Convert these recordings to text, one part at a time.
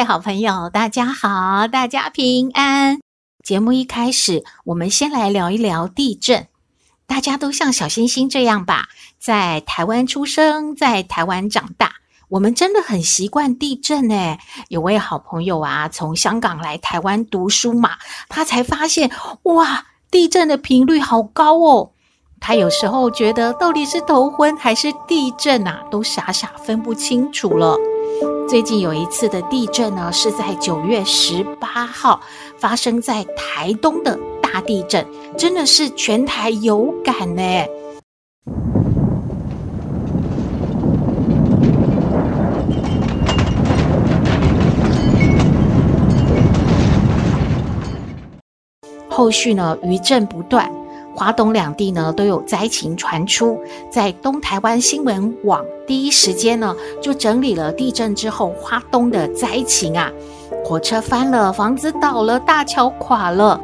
位好朋友，大家好，大家平安。节目一开始，我们先来聊一聊地震。大家都像小星星这样吧，在台湾出生，在台湾长大，我们真的很习惯地震诶。有位好朋友啊，从香港来台湾读书嘛，他才发现，哇，地震的频率好高哦。他有时候觉得到底是头昏还是地震啊，都傻傻分不清楚了。最近有一次的地震呢，是在九月十八号发生在台东的。大地震真的是全台有感呢。后续呢，余震不断，花东两地呢都有灾情传出。在东台湾新闻网第一时间呢，就整理了地震之后花东的灾情啊，火车翻了，房子倒了，大桥垮了。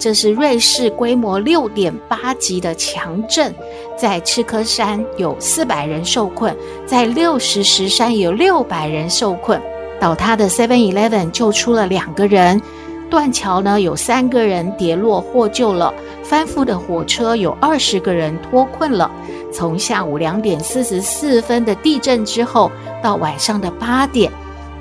这是瑞士规模六点八级的强震，在赤科山有四百人受困，在六十石山有六百人受困。倒塌的 Seven Eleven 救出了两个人，断桥呢有三个人跌落获救了，翻覆的火车有二十个人脱困了。从下午两点四十四分的地震之后到晚上的八点，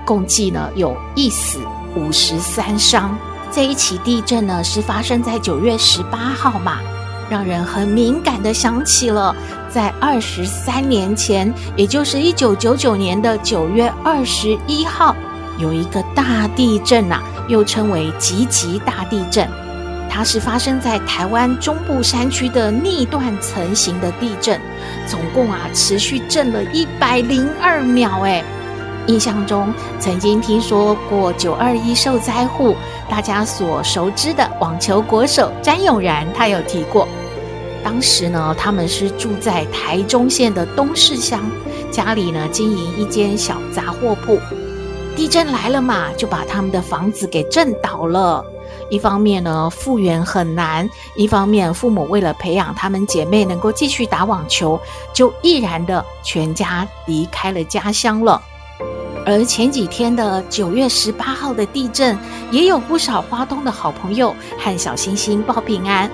共计呢有一死五十三伤。这一起地震呢，是发生在九月十八号嘛，让人很敏感的想起了在二十三年前，也就是一九九九年的九月二十一号，有一个大地震呐，又称为集集大地震，它是发生在台湾中部山区的逆断层型的地震，总共啊持续震了一百零二秒，诶。印象中曾经听说过九二一受灾户，大家所熟知的网球国手詹咏然，他有提过，当时呢他们是住在台中县的东势乡，家里呢经营一间小杂货铺，地震来了嘛，就把他们的房子给震倒了。一方面呢复原很难，一方面父母为了培养他们姐妹能够继续打网球，就毅然的全家离开了家乡了。而前几天的九月十八号的地震，也有不少花东的好朋友和小星星报平安。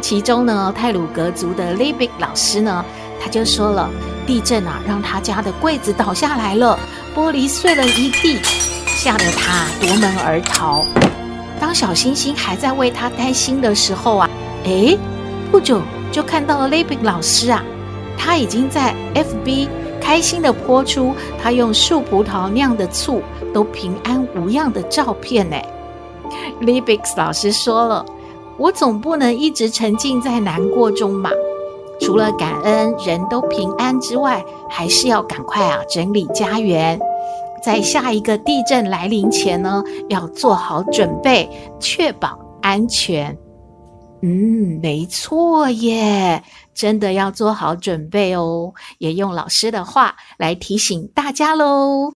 其中呢，泰鲁格族的 Libik 老师呢，他就说了，地震啊，让他家的柜子倒下来了，玻璃碎了一地，吓得他夺门而逃。当小星星还在为他担心的时候啊，诶，不久就看到了 Libik 老师啊，他已经在 FB。开心的泼出他用树葡萄酿的醋都平安无恙的照片呢。Libix 老师说了：“我总不能一直沉浸在难过中嘛，除了感恩人都平安之外，还是要赶快啊整理家园，在下一个地震来临前呢，要做好准备，确保安全。”嗯，没错耶。真的要做好准备哦，也用老师的话来提醒大家喽。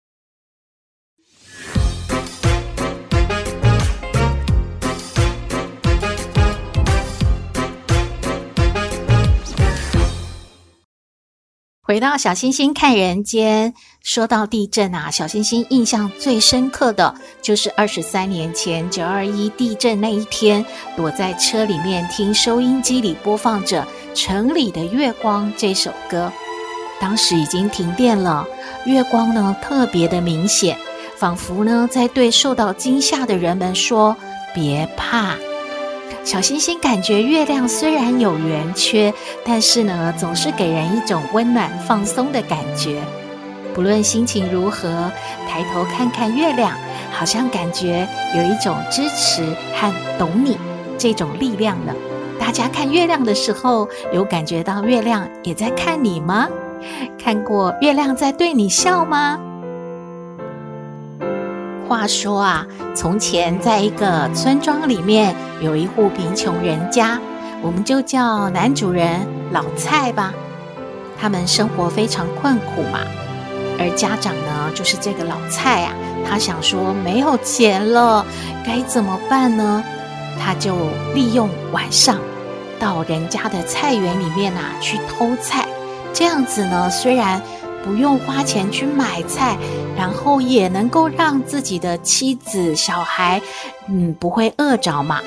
回到小星星看人间，说到地震啊，小星星印象最深刻的就是二十三年前九二一地震那一天，躲在车里面听收音机里播放着《城里的月光》这首歌。当时已经停电了，月光呢特别的明显，仿佛呢在对受到惊吓的人们说：“别怕。”小星星感觉月亮虽然有圆缺，但是呢，总是给人一种温暖放松的感觉。不论心情如何，抬头看看月亮，好像感觉有一种支持和懂你这种力量呢。大家看月亮的时候，有感觉到月亮也在看你吗？看过月亮在对你笑吗？话说啊，从前在一个村庄里面，有一户贫穷人家，我们就叫男主人老蔡吧。他们生活非常困苦嘛，而家长呢，就是这个老蔡啊，他想说没有钱了，该怎么办呢？他就利用晚上到人家的菜园里面啊去偷菜，这样子呢，虽然不用花钱去买菜，然后也能够让自己的妻子、小孩，嗯，不会饿着嘛。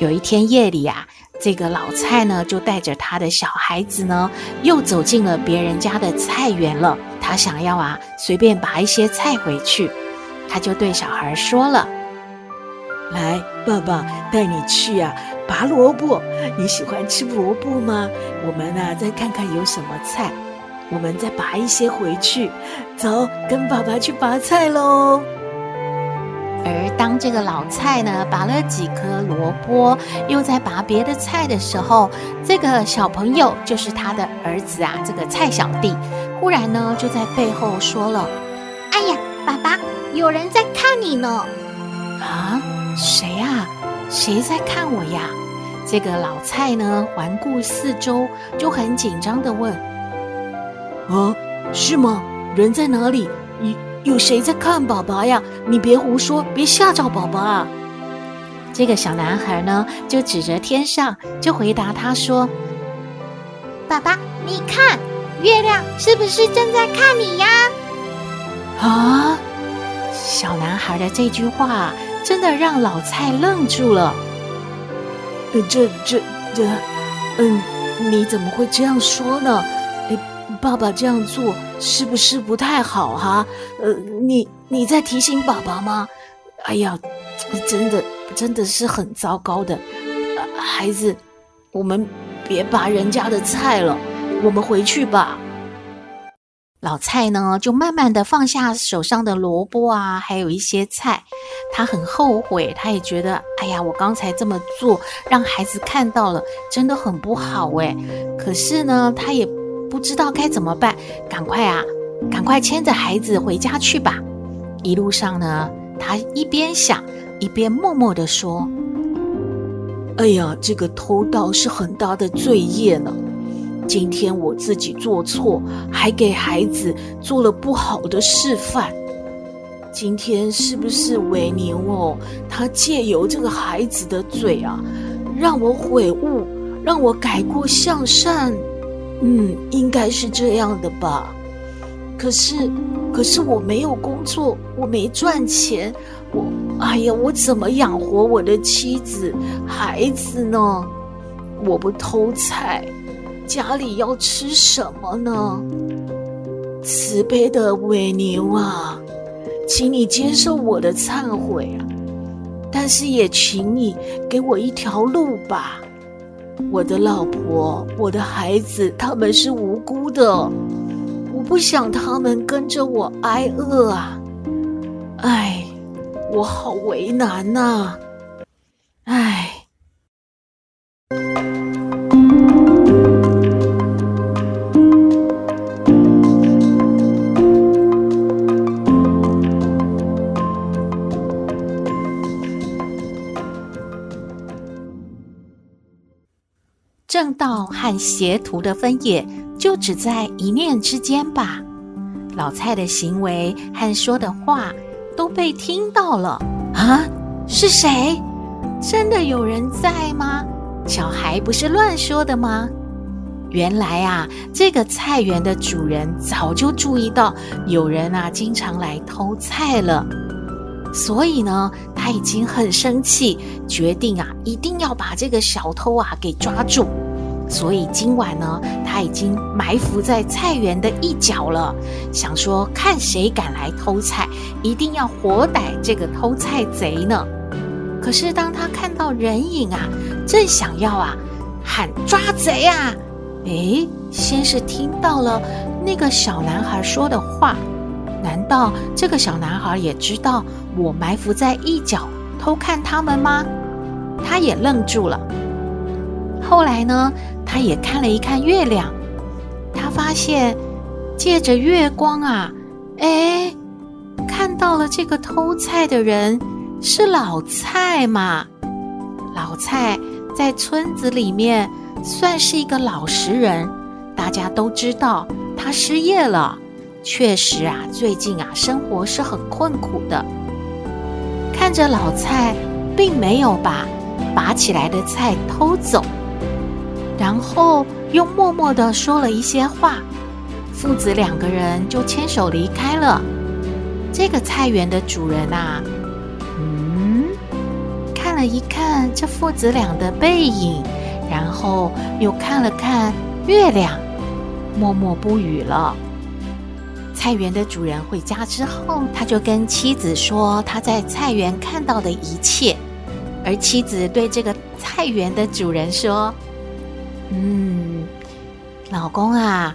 有一天夜里啊，这个老蔡呢就带着他的小孩子呢，又走进了别人家的菜园了。他想要啊，随便拔一些菜回去，他就对小孩说了。来，爸爸带你去啊，拔萝卜。你喜欢吃萝卜吗？我们啊，再看看有什么菜，我们再拔一些回去。走，跟爸爸去拔菜喽。而当这个老蔡呢，拔了几颗萝卜，又在拔别的菜的时候，这个小朋友就是他的儿子啊，这个蔡小弟，忽然呢，就在背后说了：“哎呀，爸爸，有人在看你呢。”啊？谁呀？谁在看我呀？这个老蔡呢，环顾四周，就很紧张地问：“啊，是吗？人在哪里？有有谁在看爸爸呀？你别胡说，别吓着宝宝啊！”这个小男孩呢，就指着天上，就回答他说：“爸爸，你看，月亮是不是正在看你呀？”啊！小男孩的这句话。真的让老蔡愣住了。呃，这、这、这，嗯，你怎么会这样说呢？爸爸这样做是不是不太好哈？呃，你你在提醒爸爸吗？哎呀，真的真的是很糟糕的。孩子，我们别拔人家的菜了，我们回去吧。老蔡呢，就慢慢的放下手上的萝卜啊，还有一些菜，他很后悔，他也觉得，哎呀，我刚才这么做，让孩子看到了，真的很不好诶。可是呢，他也不知道该怎么办，赶快啊，赶快牵着孩子回家去吧。一路上呢，他一边想，一边默默的说：“哎呀，这个偷盗是很大的罪业呢。”今天我自己做错，还给孩子做了不好的示范。今天是不是维牛哦？他借由这个孩子的嘴啊，让我悔悟，让我改过向善。嗯，应该是这样的吧。可是，可是我没有工作，我没赚钱，我，哎呀，我怎么养活我的妻子、孩子呢？我不偷菜。家里要吃什么呢？慈悲的维牛啊，请你接受我的忏悔啊！但是也请你给我一条路吧。我的老婆，我的孩子，他们是无辜的，我不想他们跟着我挨饿啊！哎，我好为难呐！哎。和邪徒的分野，就只在一念之间吧。老蔡的行为和说的话都被听到了啊！是谁？真的有人在吗？小孩不是乱说的吗？原来啊，这个菜园的主人早就注意到有人啊经常来偷菜了，所以呢，他已经很生气，决定啊一定要把这个小偷啊给抓住。所以今晚呢，他已经埋伏在菜园的一角了，想说看谁敢来偷菜，一定要活逮这个偷菜贼呢。可是当他看到人影啊，正想要啊喊抓贼啊，诶，先是听到了那个小男孩说的话，难道这个小男孩也知道我埋伏在一角偷看他们吗？他也愣住了。后来呢，他也看了一看月亮，他发现借着月光啊，哎，看到了这个偷菜的人是老蔡嘛。老蔡在村子里面算是一个老实人，大家都知道他失业了。确实啊，最近啊，生活是很困苦的。看着老蔡，并没有把拔起来的菜偷走，然后又默默地说了一些话，父子两个人就牵手离开了。这个菜园的主人啊，嗯，看了一看这父子俩的背影，然后又看了看月亮，默默不语了。菜园的主人回家之后，他就跟妻子说他在菜园看到的一切，而妻子对这个菜园的主人说：“嗯，老公啊，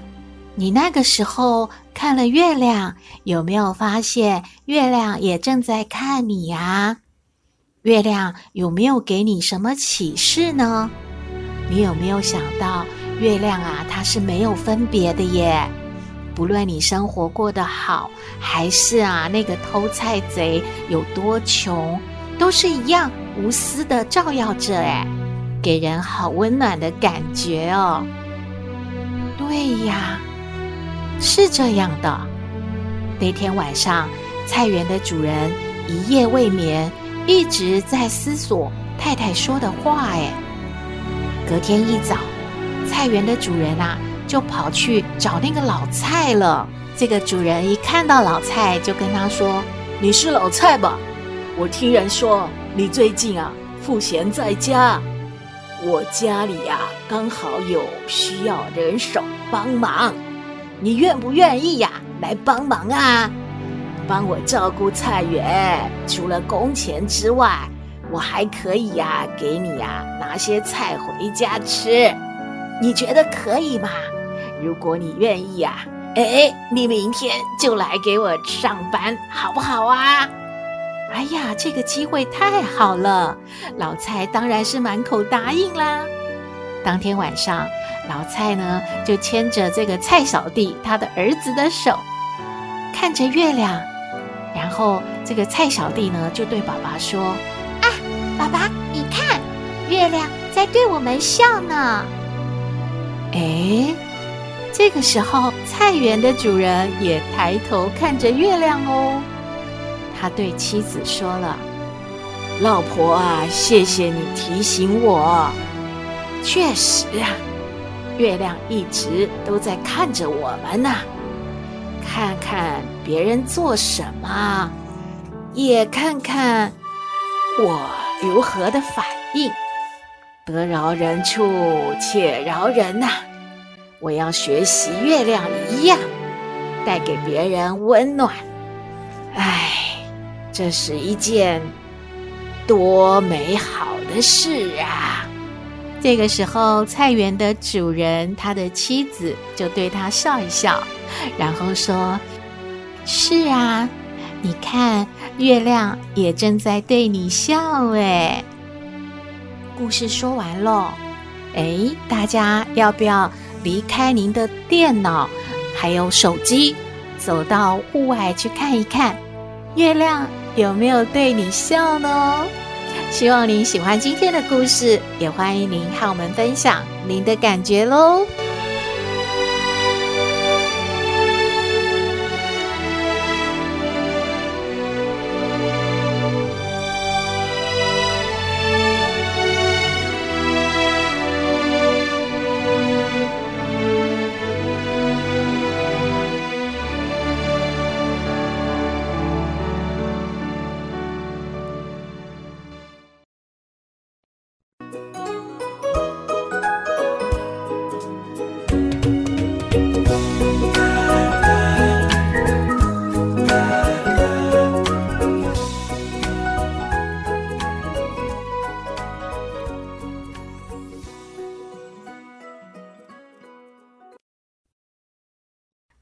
你那个时候看了月亮，有没有发现月亮也正在看你呀？月亮有没有给你什么启示呢？你有没有想到月亮啊，它是没有分别的耶？”不论你生活过得好，还是啊那个偷菜贼有多穷，都是一样无私的照耀着，哎，给人好温暖的感觉哦。对呀，是这样的。那天晚上，菜园的主人一夜未眠，一直在思索太太说的话。哎，隔天一早，菜园的主人啊。就跑去找那个老蔡了。这个主人一看到老蔡，就跟他说：“你是老蔡吧？我听人说你最近啊赋闲在家，我家里呀刚好有需要人手帮忙，你愿不愿意呀来帮忙啊？帮我照顾菜园，除了工钱之外，我还可以呀给你呀拿些菜回家吃，你觉得可以吗？”如果你愿意呀，哎，你明天就来给我上班，好不好啊？哎呀，这个机会太好了，老蔡当然是满口答应啦。当天晚上，老蔡呢就牵着这个蔡小弟他的儿子的手，看着月亮，然后这个蔡小弟呢就对爸爸说：“啊，爸爸，你看，月亮在对我们笑呢。”哎。这个时候，菜园的主人也抬头看着月亮哦。他对妻子说了：“老婆啊，谢谢你提醒我。确实啊，月亮一直都在看着我们呢，看看别人做什么，也看看我如何的反应。得饶人处且饶人呐。”我要学习月亮一样，带给别人温暖。哎，这是一件多美好的事啊！这个时候，菜园的主人他的妻子就对他笑一笑，然后说：“是啊，你看，月亮也正在对你笑。”哎，故事说完喽。哎，大家要不要？离开您的电脑，还有手机，走到户外去看一看，月亮有没有对你笑呢？希望您喜欢今天的故事，也欢迎您和我们分享您的感觉喽。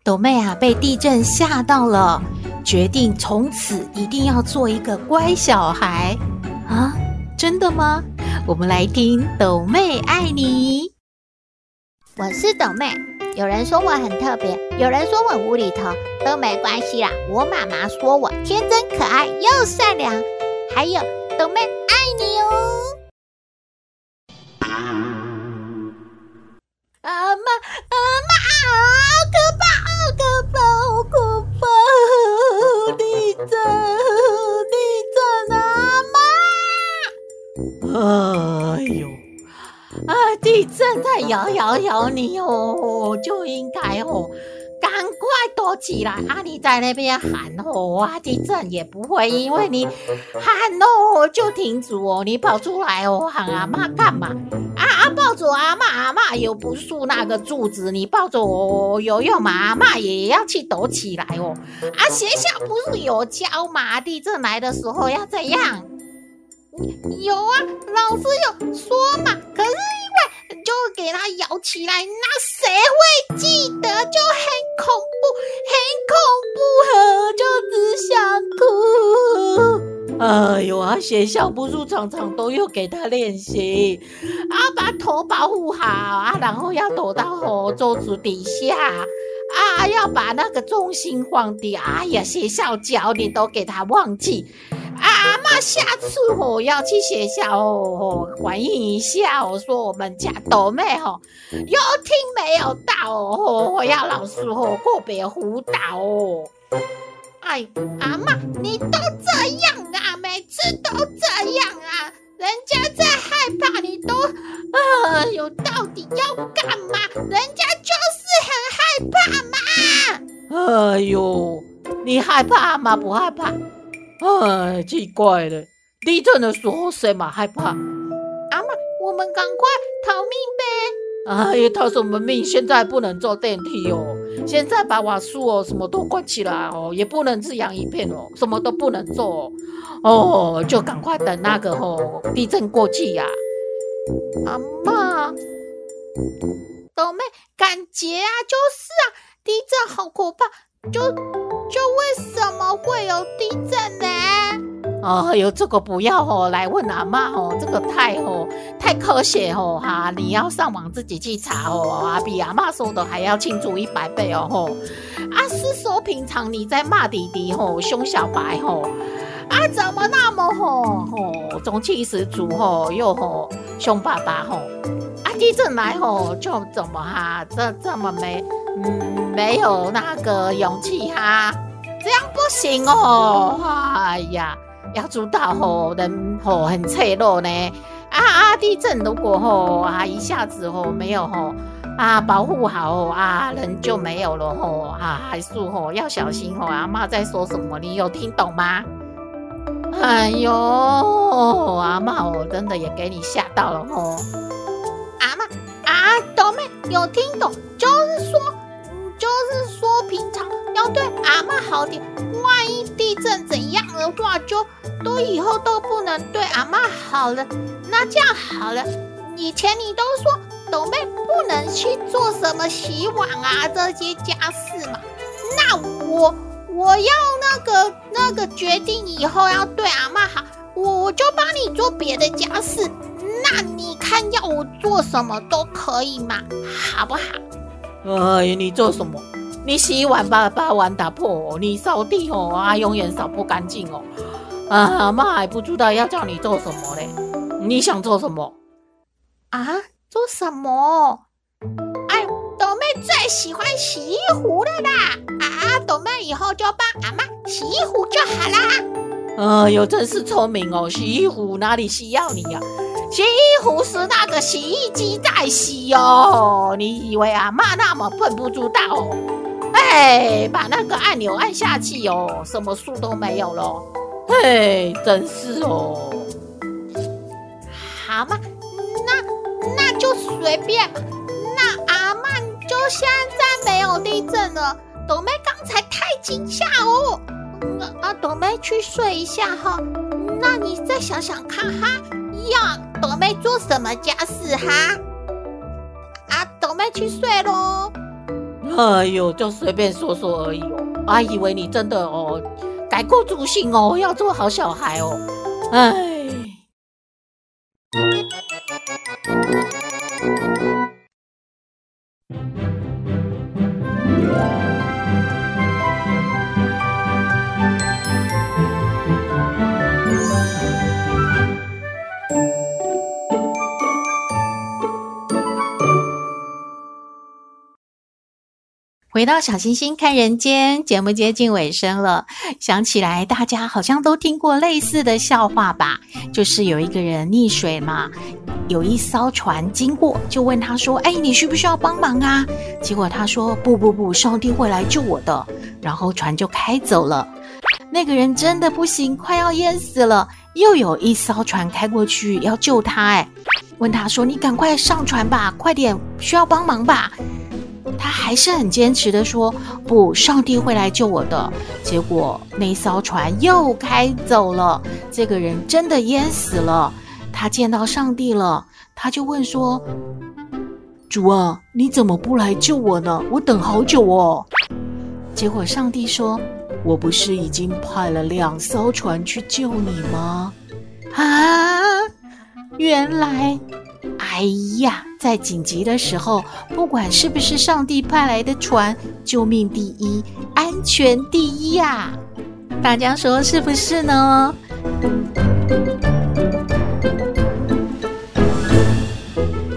斗妹啊，被地震吓到了，决定从此一定要做一个乖小孩啊！真的吗？我们来听斗妹爱你。我是斗妹，有人说我很特别，有人说我无厘头，都没关系啦。我妈妈说我天真可爱又善良，还有斗妹爱你哦。阿妈，阿妈，好震，地震啊，妈！哎呦，啊，地震在摇摇摇你哦，就应该哦。赶快躲起来！啊，你在那边喊哦，啊，地震也不会因为你 喊哦就停止哦。你跑出来哦，喊阿妈干嘛？啊啊，抱着阿妈，阿妈又不竖那个柱子，你抱着我有用吗？阿妈也要去躲起来哦。啊，学校不是有教吗？地震来的时候要怎样？有啊，老师有说嘛。可是就给他摇起来，那谁会记得？就很恐怖，很恐怖，就只想哭。哎呦啊，学校不是常常都要给他练习啊，把头保护好啊，然后要躲到桌子底下啊，要把那个重心放低。哎呀，学校教你都给他忘记。阿妈，下次我要去学校哦，反映一下我说我们家斗妹哦，有听没有到哦，我要老师哦个别辅导哦。哎，阿妈，你都这样啊，每次都这样啊，人家在害怕，你都，哎呦，到底要干嘛？人家就是很害怕嘛。哎呦，你害怕吗？不害怕？哎，奇怪了，地震的时候谁嘛害怕？阿妈，我们赶快逃命呗！哎呀，他什么命？现在不能坐电梯哦，现在把瓦数哦什么都关起来哦，也不能只养一片哦，什么都不能做哦，就赶快等那个哦地震过去呀、阿妈，豆妹，感觉啊，就是啊，地震好可怕，就。就为什么会有地震呢？哦，有这个不要哦，来问阿妈哦，这个太哦太科学哦哈，你要上网自己去查哦啊，比阿妈说的还要清楚一百倍哦吼。啊，是说平常你在骂弟弟吼，凶小白吼，啊怎么那么吼吼中气十足吼，又吼凶爸爸吼，啊地震来吼就怎么哈这这么没。嗯，没有那个勇气哈，这样不行哦。哎呀，要知道吼，人吼很脆弱呢。啊啊，地震如果吼啊一下子吼没有吼啊保护好吼啊，人就没有了吼啊，还是吼要小心吼。阿妈在说什么？你有听懂吗？哎呦，阿妈我真的也给你吓到了吼。阿妈啊，斗妹有听懂，就是说。就是说，平常要对阿妈好点，万一地震怎样的话，就都以后都不能对阿妈好了。那这样好了，以前你都说斗妹不能去做什么洗碗啊这些家事嘛，那我我要那个那个决定以后要对阿妈好，我我就帮你做别的家事。那你看要我做什么都可以嘛，好不好？哎呀，你做什么？你洗碗把把碗打破哦，你扫地哦啊，永远扫不干净哦。啊，妈还不知道要叫你做什么嘞？你想做什么？啊，做什么？哎，朵妹最喜欢洗衣服了啦！啊，朵妹以后就帮阿妈洗衣服就好啦。哎呦，真是聪明哦！洗衣服哪里需要你呀？洗衣服是那个洗衣机在洗哦，你以为阿妈那么笨不知道哦？哎，把那个按钮按下去哦，什么树都没有了。嘿，真是哦。好嘛，那那就随便嘛。那阿曼就现在没有地震了。朵妹刚才太惊吓哦。那啊，朵妹去睡一下哈。那你再想想看哈。要朵妹做什么家事哈？啊，朵妹去睡喽。哎呦，就随便说说而已哦。还，以为你真的哦，改过自新哦，要做好小孩哦。哎。回到小星星看人间，节目接近尾声了。想起来，大家好像都听过类似的笑话吧？就是有一个人溺水嘛，有一艘船经过，就问他说：“哎，你需不需要帮忙啊？”结果他说：“不不不，上帝会来救我的。”然后船就开走了。那个人真的不行，快要淹死了。又有一艘船开过去要救他，哎，问他说：“你赶快上船吧，快点，需要帮忙吧？”他还是很坚持的说：“不，上帝会来救我的。”结果那艘船又开走了，这个人真的淹死了。他见到上帝了，他就问说：“主啊，你怎么不来救我呢？我等好久哦。”结果上帝说：“我不是已经派了两艘船去救你吗？”啊，原来。哎呀，在紧急的时候，不管是不是上帝派来的船，救命第一，安全第一呀！大家说是不是呢？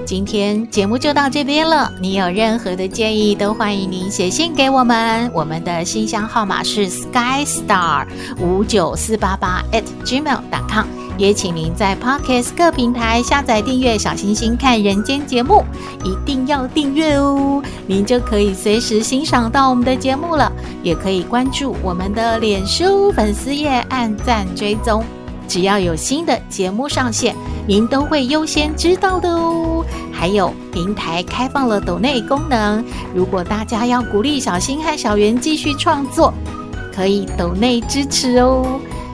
今天节目就到这边了，你有任何的建议，都欢迎您写信给我们，我们的信箱号码是 skystar 五九四八八 at gmail.com。也请您在 Pocket 各平台下载订阅《小星星看人间》节目，一定要订阅哦，您就可以随时欣赏到我们的节目了。也可以关注我们的脸书粉丝页，按赞追踪，只要有新的节目上线，您都会优先知道的哦。还有平台开放了抖内功能，如果大家要鼓励小新和小圆继续创作，可以抖内支持哦。